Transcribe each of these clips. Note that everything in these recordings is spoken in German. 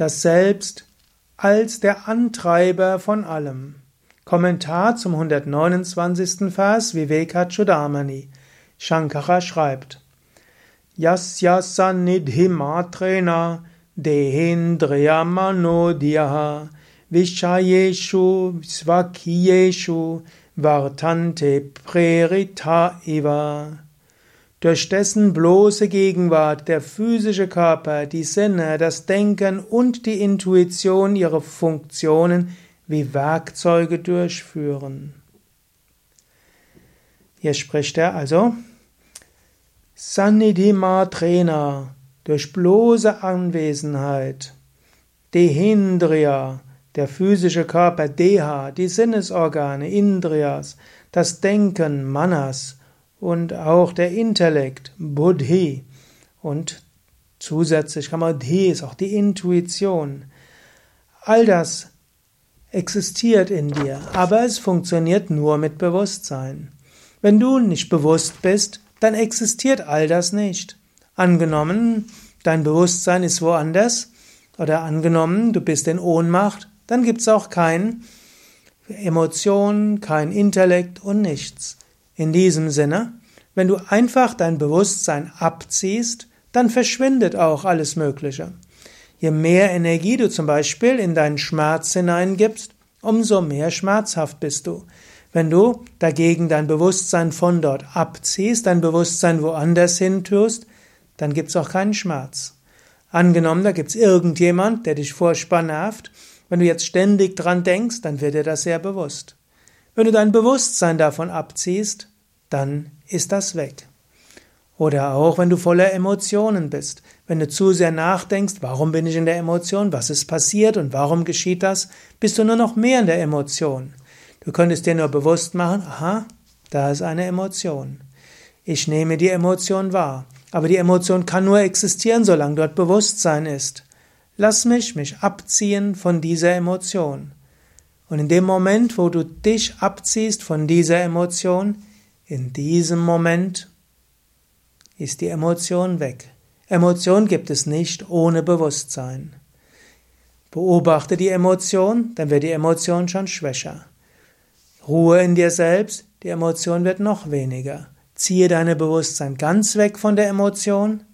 das Selbst als der Antreiber von allem. Kommentar zum 129. Vers Vivekachudamani. Shankara schreibt: Yasya sannidhimatrena dehindriya manodhyaha vishayeshu svakiyeshu vartante prerita iva durch dessen bloße Gegenwart der physische Körper, die Sinne, das Denken und die Intuition ihre Funktionen wie Werkzeuge durchführen. Hier spricht er also Sannidhima Trena durch bloße Anwesenheit, Dehindriya, der physische Körper, Deha, die Sinnesorgane, Indriyas, das Denken, Manas, und auch der Intellekt, Buddhi. Und zusätzlich kann man, Dhi ist auch die Intuition. All das existiert in dir, aber es funktioniert nur mit Bewusstsein. Wenn du nicht bewusst bist, dann existiert all das nicht. Angenommen, dein Bewusstsein ist woanders, oder angenommen, du bist in Ohnmacht, dann gibt es auch kein Emotion, kein Intellekt und nichts. In diesem Sinne, wenn du einfach dein Bewusstsein abziehst, dann verschwindet auch alles Mögliche. Je mehr Energie du zum Beispiel in deinen Schmerz hineingibst, umso mehr schmerzhaft bist du. Wenn du dagegen dein Bewusstsein von dort abziehst, dein Bewusstsein woanders hin tust, dann gibt's auch keinen Schmerz. Angenommen, da gibt's irgendjemand, der dich nervt. Wenn du jetzt ständig dran denkst, dann wird dir das sehr bewusst. Wenn du dein Bewusstsein davon abziehst, dann ist das weg. Oder auch, wenn du voller Emotionen bist. Wenn du zu sehr nachdenkst, warum bin ich in der Emotion, was ist passiert und warum geschieht das, bist du nur noch mehr in der Emotion. Du könntest dir nur bewusst machen, aha, da ist eine Emotion. Ich nehme die Emotion wahr. Aber die Emotion kann nur existieren, solange dort Bewusstsein ist. Lass mich mich abziehen von dieser Emotion. Und in dem Moment, wo du dich abziehst von dieser Emotion, in diesem Moment ist die Emotion weg. Emotion gibt es nicht ohne Bewusstsein. Beobachte die Emotion, dann wird die Emotion schon schwächer. Ruhe in dir selbst, die Emotion wird noch weniger. Ziehe deine Bewusstsein ganz weg von der Emotion,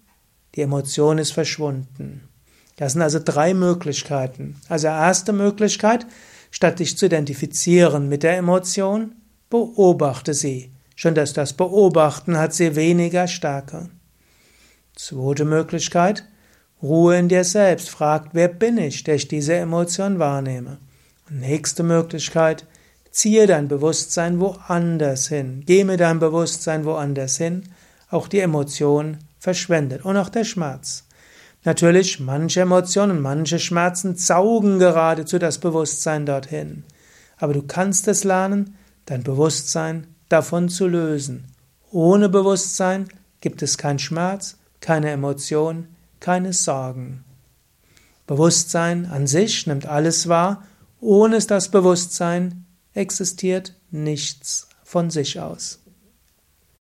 die Emotion ist verschwunden. Das sind also drei Möglichkeiten. Also erste Möglichkeit, statt dich zu identifizieren mit der Emotion, beobachte sie. Schon dass das Beobachten hat sie weniger Stärke. Zweite Möglichkeit, Ruhe in dir selbst, fragt, wer bin ich, der ich diese Emotion wahrnehme. nächste Möglichkeit, ziehe dein Bewusstsein woanders hin, geh mit deinem Bewusstsein woanders hin, auch die Emotion verschwendet und auch der Schmerz. Natürlich, manche Emotionen, manche Schmerzen saugen geradezu das Bewusstsein dorthin. Aber du kannst es lernen, dein Bewusstsein davon zu lösen. Ohne Bewusstsein gibt es keinen Schmerz, keine Emotion, keine Sorgen. Bewusstsein an sich nimmt alles wahr, ohne das Bewusstsein existiert nichts von sich aus.